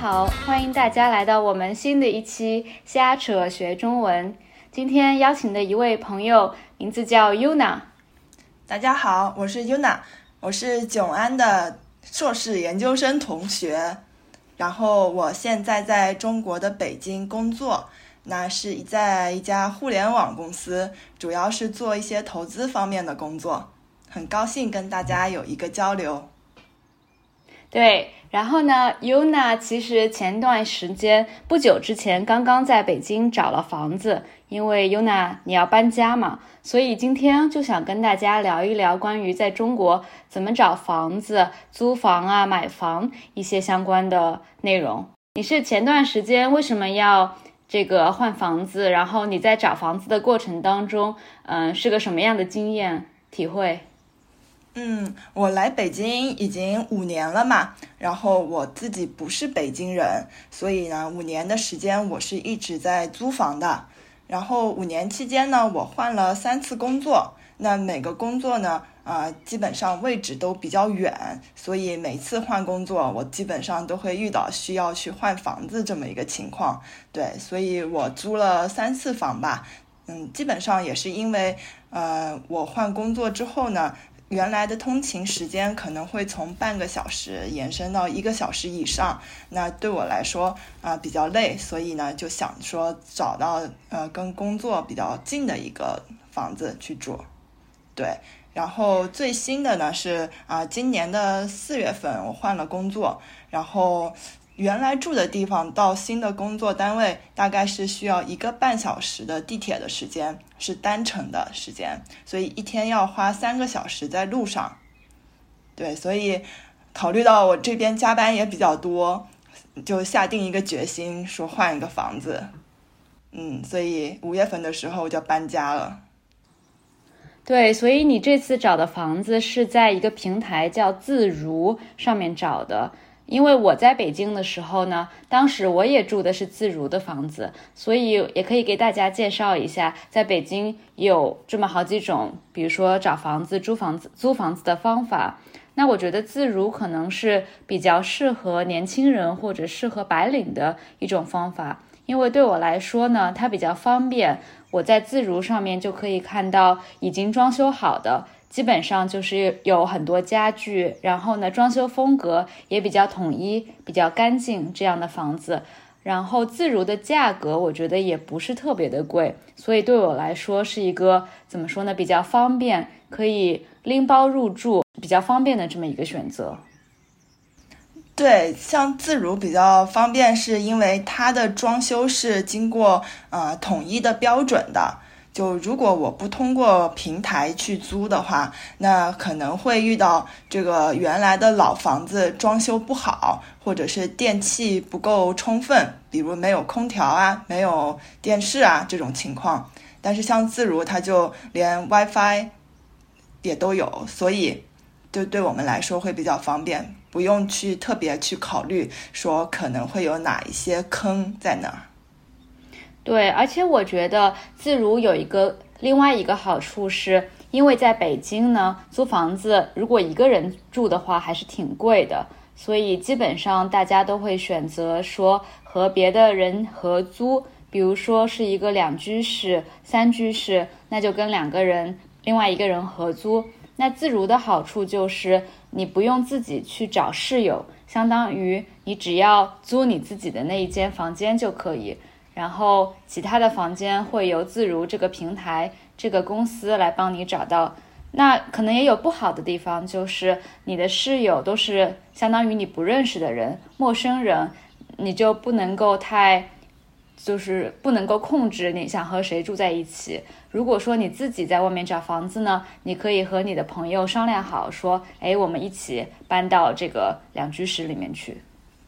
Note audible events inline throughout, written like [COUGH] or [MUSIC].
好，欢迎大家来到我们新的一期瞎扯学中文。今天邀请的一位朋友名字叫 Yuna。大家好，我是 Yuna，我是囧安的硕士研究生同学。然后我现在在中国的北京工作，那是在一家互联网公司，主要是做一些投资方面的工作。很高兴跟大家有一个交流。对，然后呢，Yuna 其实前段时间不久之前刚刚在北京找了房子，因为 Yuna 你要搬家嘛，所以今天就想跟大家聊一聊关于在中国怎么找房子、租房啊、买房一些相关的内容。你是前段时间为什么要这个换房子？然后你在找房子的过程当中，嗯，是个什么样的经验体会？嗯，我来北京已经五年了嘛，然后我自己不是北京人，所以呢，五年的时间我是一直在租房的。然后五年期间呢，我换了三次工作，那每个工作呢，啊，基本上位置都比较远，所以每次换工作，我基本上都会遇到需要去换房子这么一个情况。对，所以我租了三次房吧。嗯，基本上也是因为，呃，我换工作之后呢。原来的通勤时间可能会从半个小时延伸到一个小时以上，那对我来说啊比较累，所以呢就想说找到呃跟工作比较近的一个房子去住，对，然后最新的呢是啊今年的四月份我换了工作，然后。原来住的地方到新的工作单位大概是需要一个半小时的地铁的时间，是单程的时间，所以一天要花三个小时在路上。对，所以考虑到我这边加班也比较多，就下定一个决心说换一个房子。嗯，所以五月份的时候我就搬家了。对，所以你这次找的房子是在一个平台叫自如上面找的。因为我在北京的时候呢，当时我也住的是自如的房子，所以也可以给大家介绍一下，在北京有这么好几种，比如说找房子、租房子、租房子的方法。那我觉得自如可能是比较适合年轻人或者适合白领的一种方法，因为对我来说呢，它比较方便，我在自如上面就可以看到已经装修好的。基本上就是有很多家具，然后呢，装修风格也比较统一、比较干净这样的房子。然后自如的价格，我觉得也不是特别的贵，所以对我来说是一个怎么说呢，比较方便，可以拎包入住，比较方便的这么一个选择。对，像自如比较方便，是因为它的装修是经过呃统一的标准的。就如果我不通过平台去租的话，那可能会遇到这个原来的老房子装修不好，或者是电器不够充分，比如没有空调啊、没有电视啊这种情况。但是像自如，它就连 WiFi 也都有，所以就对我们来说会比较方便，不用去特别去考虑说可能会有哪一些坑在哪儿。对，而且我觉得自如有一个另外一个好处，是因为在北京呢，租房子如果一个人住的话还是挺贵的，所以基本上大家都会选择说和别的人合租，比如说是一个两居室、三居室，那就跟两个人、另外一个人合租。那自如的好处就是你不用自己去找室友，相当于你只要租你自己的那一间房间就可以。然后其他的房间会由自如这个平台、这个公司来帮你找到。那可能也有不好的地方，就是你的室友都是相当于你不认识的人、陌生人，你就不能够太，就是不能够控制你想和谁住在一起。如果说你自己在外面找房子呢，你可以和你的朋友商量好，说，哎，我们一起搬到这个两居室里面去。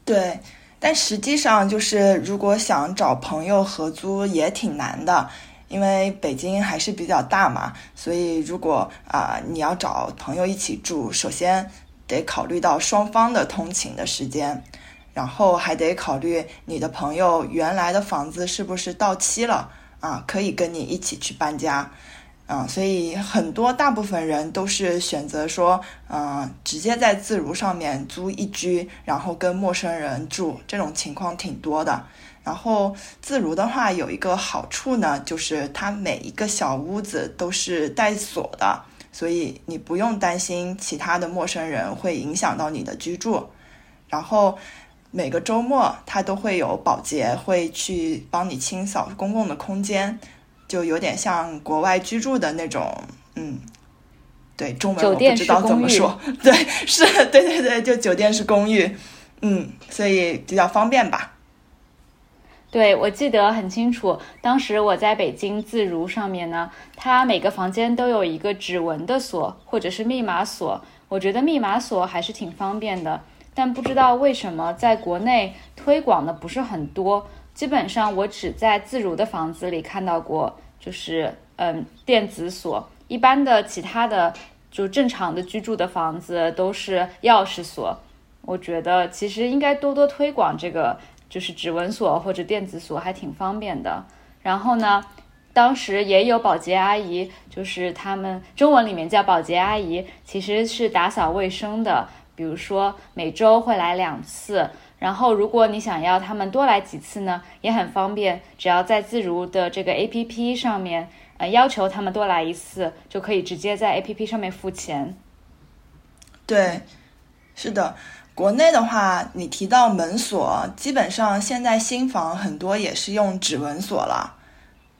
对。但实际上，就是如果想找朋友合租也挺难的，因为北京还是比较大嘛。所以，如果啊你要找朋友一起住，首先得考虑到双方的通勤的时间，然后还得考虑你的朋友原来的房子是不是到期了啊，可以跟你一起去搬家。啊，所以很多大部分人都是选择说，嗯，直接在自如上面租一居，然后跟陌生人住，这种情况挺多的。然后自如的话有一个好处呢，就是它每一个小屋子都是带锁的，所以你不用担心其他的陌生人会影响到你的居住。然后每个周末它都会有保洁会去帮你清扫公共的空间，就有点像国外居住的那种，嗯，对，中文我不知道怎么说，[LAUGHS] [LAUGHS] 对，是对对对，就酒店式公寓，嗯，所以比较方便吧。对，我记得很清楚。当时我在北京自如上面呢，它每个房间都有一个指纹的锁，或者是密码锁。我觉得密码锁还是挺方便的，但不知道为什么在国内推广的不是很多。基本上我只在自如的房子里看到过，就是嗯电子锁。一般的其他的就正常的居住的房子都是钥匙锁。我觉得其实应该多多推广这个。就是指纹锁或者电子锁还挺方便的。然后呢，当时也有保洁阿姨，就是他们中文里面叫保洁阿姨，其实是打扫卫生的。比如说每周会来两次。然后如果你想要他们多来几次呢，也很方便，只要在自如的这个 APP 上面，呃，要求他们多来一次，就可以直接在 APP 上面付钱。对，是的。国内的话，你提到门锁，基本上现在新房很多也是用指纹锁了，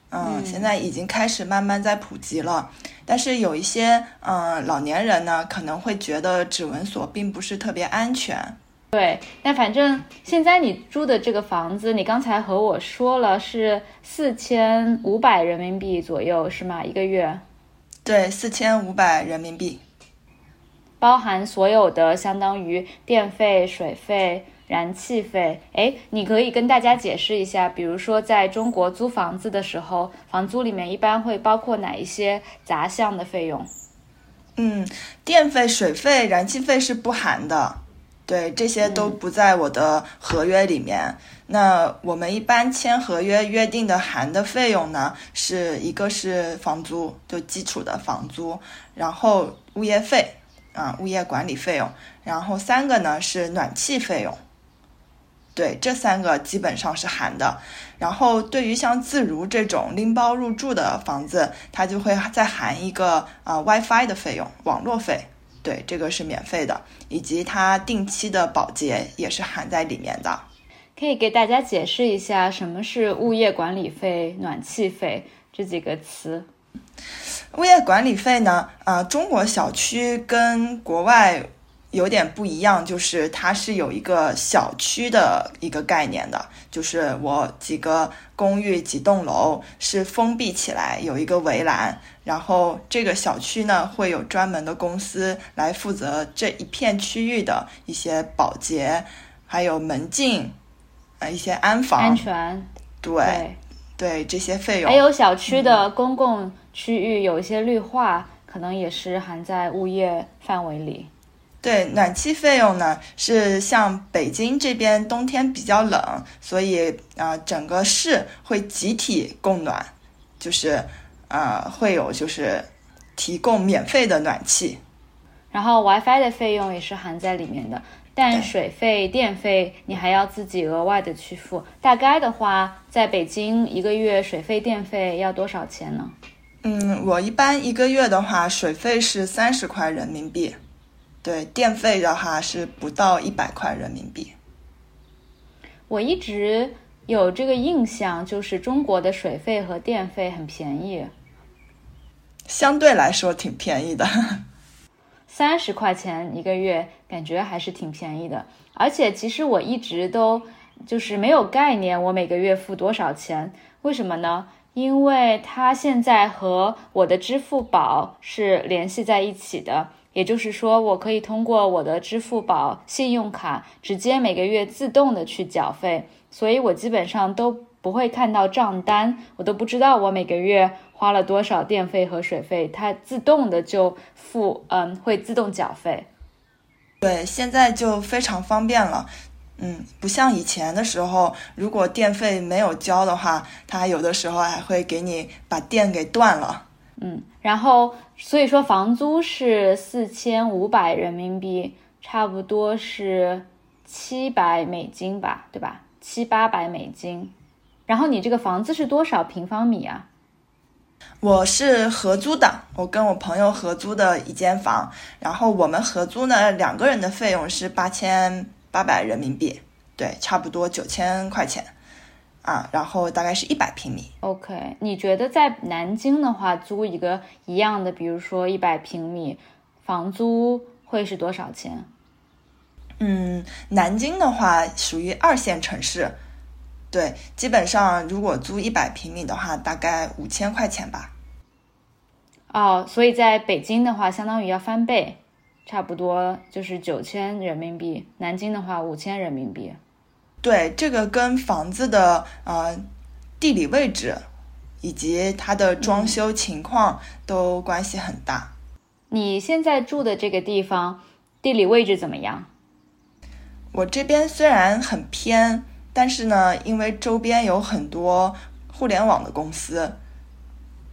嗯，现在已经开始慢慢在普及了。但是有一些嗯老年人呢，可能会觉得指纹锁并不是特别安全。对，那反正现在你住的这个房子，你刚才和我说了是四千五百人民币左右，是吗？一个月？对，四千五百人民币。包含所有的相当于电费、水费、燃气费。哎，你可以跟大家解释一下，比如说在中国租房子的时候，房租里面一般会包括哪一些杂项的费用？嗯，电费、水费、燃气费是不含的，对，这些都不在我的合约里面。那我们一般签合约约定的含的费用呢，是一个是房租，就基础的房租，然后物业费。啊，物业管理费用，然后三个呢是暖气费用，对，这三个基本上是含的。然后对于像自如这种拎包入住的房子，它就会再含一个啊 WiFi 的费用，网络费，对，这个是免费的，以及它定期的保洁也是含在里面的。可以给大家解释一下什么是物业管理费、暖气费这几个词。物业管理费呢？啊，中国小区跟国外有点不一样，就是它是有一个小区的一个概念的，就是我几个公寓几栋楼是封闭起来，有一个围栏，然后这个小区呢会有专门的公司来负责这一片区域的一些保洁，还有门禁，呃，一些安防安全，对对这些费用，还有小区的公共。区域有一些绿化，可能也是含在物业范围里。对，暖气费用呢，是像北京这边冬天比较冷，所以啊，整个市会集体供暖，就是啊，会有就是提供免费的暖气。然后 WiFi 的费用也是含在里面的，但水费、电费你还要自己额外的去付。大概的话，在北京一个月水费、电费要多少钱呢？嗯，我一般一个月的话，水费是三十块人民币，对，电费的话是不到一百块人民币。我一直有这个印象，就是中国的水费和电费很便宜，相对来说挺便宜的，三十块钱一个月，感觉还是挺便宜的。而且其实我一直都就是没有概念，我每个月付多少钱？为什么呢？因为它现在和我的支付宝是联系在一起的，也就是说，我可以通过我的支付宝信用卡直接每个月自动的去缴费，所以我基本上都不会看到账单，我都不知道我每个月花了多少电费和水费，它自动的就付，嗯，会自动缴费。对，现在就非常方便了。嗯，不像以前的时候，如果电费没有交的话，他有的时候还会给你把电给断了。嗯，然后所以说房租是四千五百人民币，差不多是七百美金吧，对吧？七八百美金。然后你这个房子是多少平方米啊？我是合租的，我跟我朋友合租的一间房，然后我们合租呢，两个人的费用是八千八百人民币，对，差不多九千块钱啊，然后大概是一百平米。OK，你觉得在南京的话，租一个一样的，比如说一百平米，房租会是多少钱？嗯，南京的话属于二线城市。对，基本上如果租一百平米的话，大概五千块钱吧。哦，所以在北京的话，相当于要翻倍，差不多就是九千人民币。南京的话，五千人民币。对，这个跟房子的呃地理位置以及它的装修情况都关系很大。你现在住的这个地方地理位置怎么样？我这边虽然很偏。但是呢，因为周边有很多互联网的公司，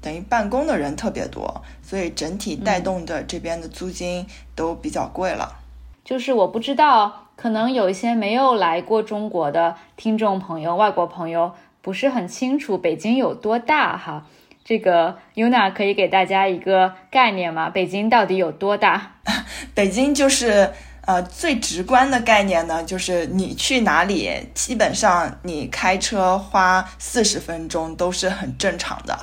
等于办公的人特别多，所以整体带动的这边的租金都比较贵了。就是我不知道，可能有一些没有来过中国的听众朋友、外国朋友不是很清楚北京有多大哈。这个 Yuna 可以给大家一个概念吗？北京到底有多大？[LAUGHS] 北京就是。呃，最直观的概念呢，就是你去哪里，基本上你开车花四十分钟都是很正常的。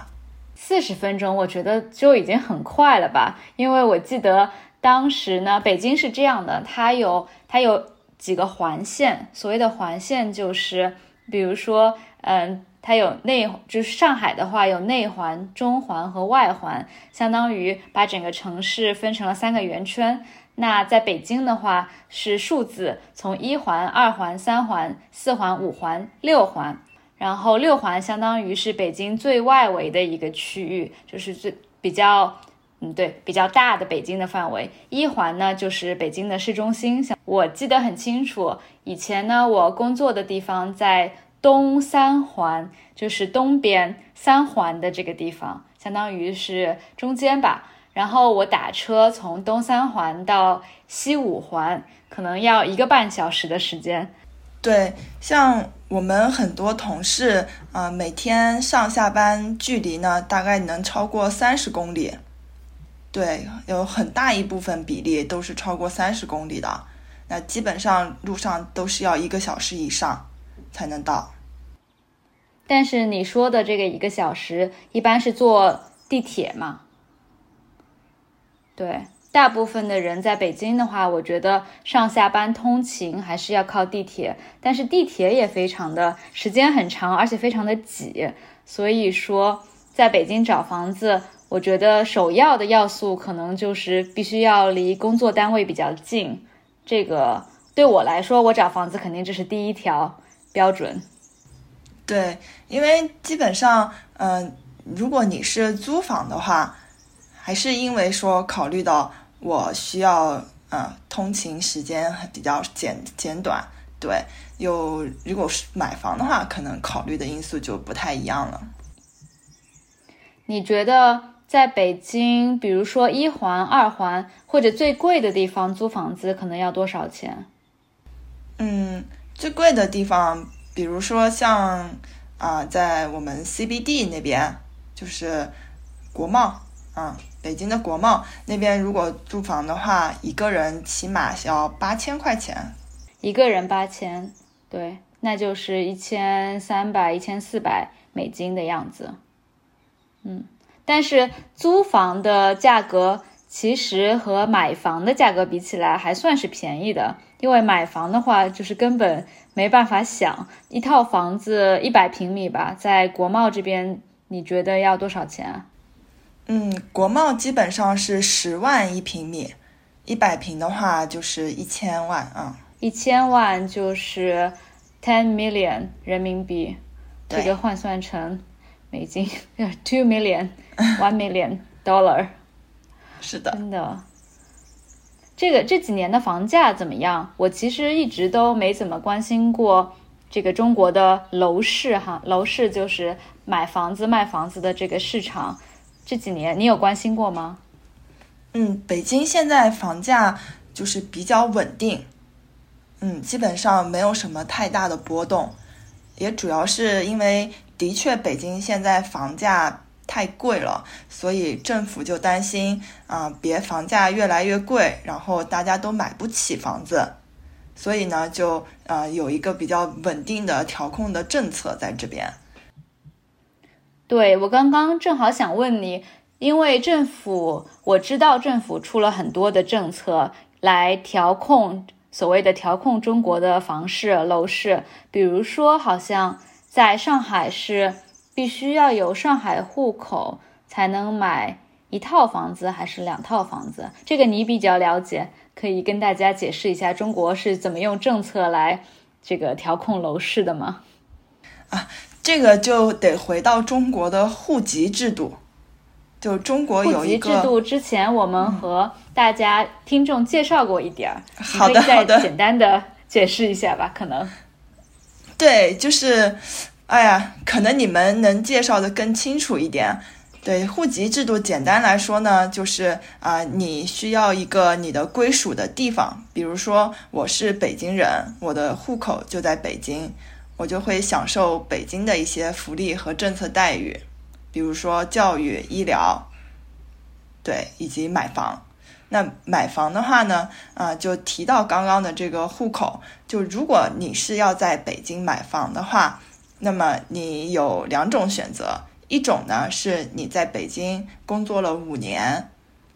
四十分钟，我觉得就已经很快了吧？因为我记得当时呢，北京是这样的，它有它有几个环线，所谓的环线就是，比如说，嗯，它有内，就是上海的话有内环、中环和外环，相当于把整个城市分成了三个圆圈。那在北京的话是数字，从一环、二环、三环、四环、五环、六环，然后六环相当于是北京最外围的一个区域，就是最比较，嗯，对，比较大的北京的范围。一环呢就是北京的市中心，像我记得很清楚，以前呢我工作的地方在东三环，就是东边三环的这个地方，相当于是中间吧。然后我打车从东三环到西五环，可能要一个半小时的时间。对，像我们很多同事啊，每天上下班距离呢，大概能超过三十公里。对，有很大一部分比例都是超过三十公里的。那基本上路上都是要一个小时以上才能到。但是你说的这个一个小时，一般是坐地铁嘛？对，大部分的人在北京的话，我觉得上下班通勤还是要靠地铁，但是地铁也非常的时间很长，而且非常的挤。所以说，在北京找房子，我觉得首要的要素可能就是必须要离工作单位比较近。这个对我来说，我找房子肯定这是第一条标准。对，因为基本上，嗯，如果你是租房的话。还是因为说考虑到我需要呃通勤时间比较简简短，对，有如果是买房的话，可能考虑的因素就不太一样了。你觉得在北京，比如说一环、二环或者最贵的地方租房子可能要多少钱？嗯，最贵的地方，比如说像啊，在我们 CBD 那边，就是国贸啊。北京的国贸那边，如果租房的话，一个人起码要八千块钱。一个人八千，对，那就是一千三百、一千四百美金的样子。嗯，但是租房的价格其实和买房的价格比起来还算是便宜的，因为买房的话就是根本没办法想，一套房子一百平米吧，在国贸这边，你觉得要多少钱？嗯，国贸基本上是十万一平米，一百平的话就是一千万啊。一千万就是 ten million 人民币，这个换算成美金，[LAUGHS] two million [LAUGHS] one million dollar。是的，真的。这个这几年的房价怎么样？我其实一直都没怎么关心过这个中国的楼市哈，楼市就是买房子卖房子的这个市场。这几年，你有关心过吗？嗯，北京现在房价就是比较稳定，嗯，基本上没有什么太大的波动，也主要是因为的确北京现在房价太贵了，所以政府就担心啊，别房价越来越贵，然后大家都买不起房子，所以呢，就呃有一个比较稳定的调控的政策在这边。对我刚刚正好想问你。因为政府，我知道政府出了很多的政策来调控所谓的调控中国的房市楼市，比如说，好像在上海是必须要有上海户口才能买一套房子，还是两套房子？这个你比较了解，可以跟大家解释一下中国是怎么用政策来这个调控楼市的吗？啊，这个就得回到中国的户籍制度。就中国有一个制度，之前我们和大家听众介绍过一点儿，好的好的，简单的解释一下吧。可能对，就是，哎呀，可能你们能介绍的更清楚一点。对，户籍制度简单来说呢，就是啊，你需要一个你的归属的地方，比如说我是北京人，我的户口就在北京，我就会享受北京的一些福利和政策待遇。比如说教育、医疗，对，以及买房。那买房的话呢，啊，就提到刚刚的这个户口。就如果你是要在北京买房的话，那么你有两种选择。一种呢是你在北京工作了五年，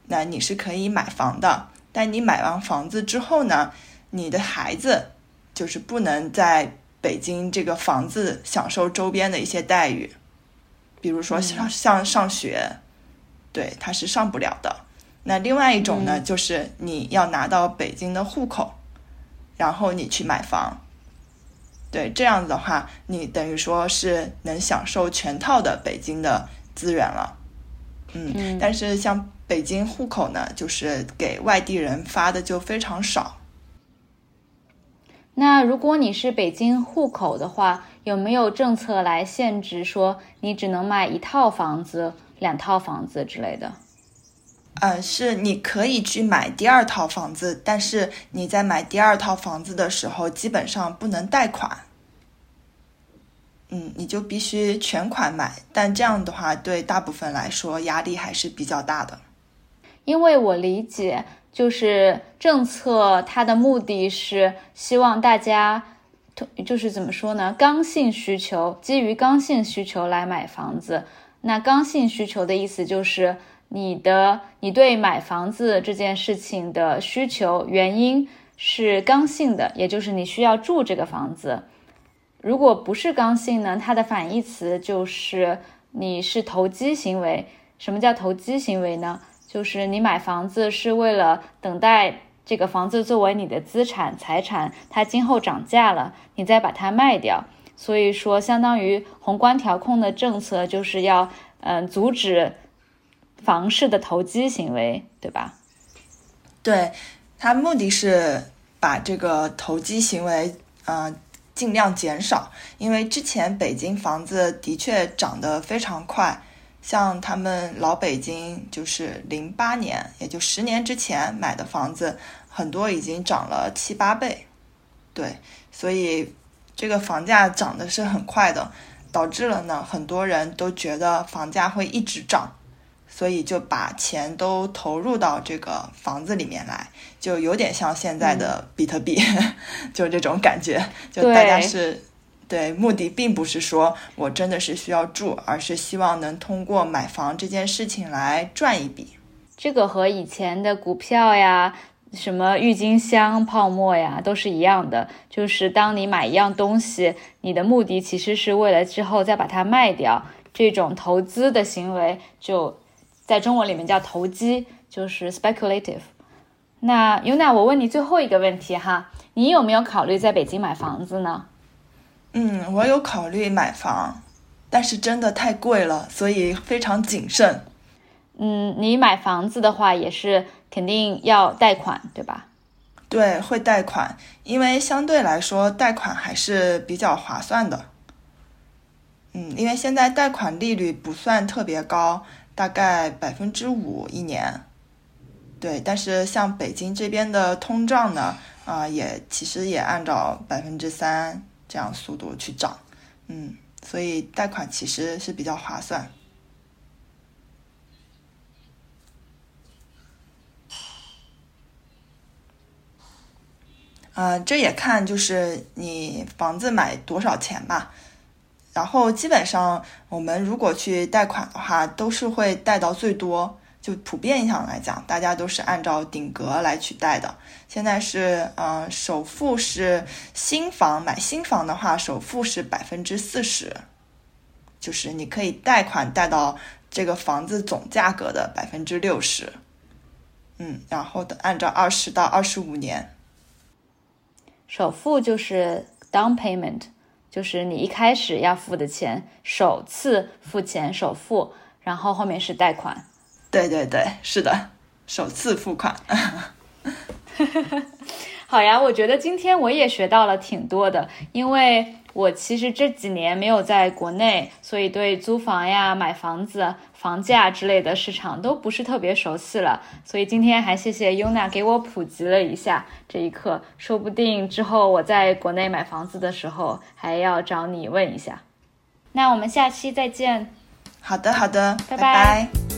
那你是可以买房的。但你买完房子之后呢，你的孩子就是不能在北京这个房子享受周边的一些待遇。比如说像像上学，对，他是上不了的。那另外一种呢，就是你要拿到北京的户口，然后你去买房。对，这样子的话，你等于说是能享受全套的北京的资源了。嗯，但是像北京户口呢，就是给外地人发的就非常少。那如果你是北京户口的话，有没有政策来限制说你只能买一套房子、两套房子之类的？嗯，是你可以去买第二套房子，但是你在买第二套房子的时候，基本上不能贷款。嗯，你就必须全款买，但这样的话对大部分来说压力还是比较大的。因为我理解。就是政策，它的目的是希望大家，就是怎么说呢？刚性需求，基于刚性需求来买房子。那刚性需求的意思就是你的，你对买房子这件事情的需求原因是刚性的，也就是你需要住这个房子。如果不是刚性呢？它的反义词就是你是投机行为。什么叫投机行为呢？就是你买房子是为了等待这个房子作为你的资产财产，它今后涨价了，你再把它卖掉。所以说，相当于宏观调控的政策就是要嗯阻止房市的投机行为，对吧？对，他目的是把这个投机行为呃尽量减少，因为之前北京房子的确涨得非常快。像他们老北京，就是零八年，也就十年之前买的房子，很多已经涨了七八倍，对，所以这个房价涨的是很快的，导致了呢，很多人都觉得房价会一直涨，所以就把钱都投入到这个房子里面来，就有点像现在的比特币，[LAUGHS] 就这种感觉，就大家是。对，目的并不是说我真的是需要住，而是希望能通过买房这件事情来赚一笔。这个和以前的股票呀、什么郁金香泡沫呀都是一样的，就是当你买一样东西，你的目的其实是为了之后再把它卖掉。这种投资的行为就在中文里面叫投机，就是 speculative。那 Yuna，我问你最后一个问题哈，你有没有考虑在北京买房子呢？嗯，我有考虑买房，但是真的太贵了，所以非常谨慎。嗯，你买房子的话也是肯定要贷款，对吧？对，会贷款，因为相对来说贷款还是比较划算的。嗯，因为现在贷款利率不算特别高，大概百分之五一年。对，但是像北京这边的通胀呢，啊，也其实也按照百分之三这样速度去涨，嗯，所以贷款其实是比较划算。嗯，这也看就是你房子买多少钱吧。然后基本上我们如果去贷款的话，都是会贷到最多。就普遍上来讲，大家都是按照顶格来去贷的。现在是，嗯，首付是新房买新房的话，首付是百分之四十，就是你可以贷款贷到这个房子总价格的百分之六十。嗯，然后的按照二十到二十五年，首付就是 down payment，就是你一开始要付的钱，首次付钱首付，然后后面是贷款。对对对，是的，首次付款。[LAUGHS] 好呀，我觉得今天我也学到了挺多的，因为我其实这几年没有在国内，所以对租房呀、买房子、房价之类的市场都不是特别熟悉了。所以今天还谢谢 Yuna 给我普及了一下这一课，说不定之后我在国内买房子的时候还要找你问一下。那我们下期再见。好的，好的，拜拜。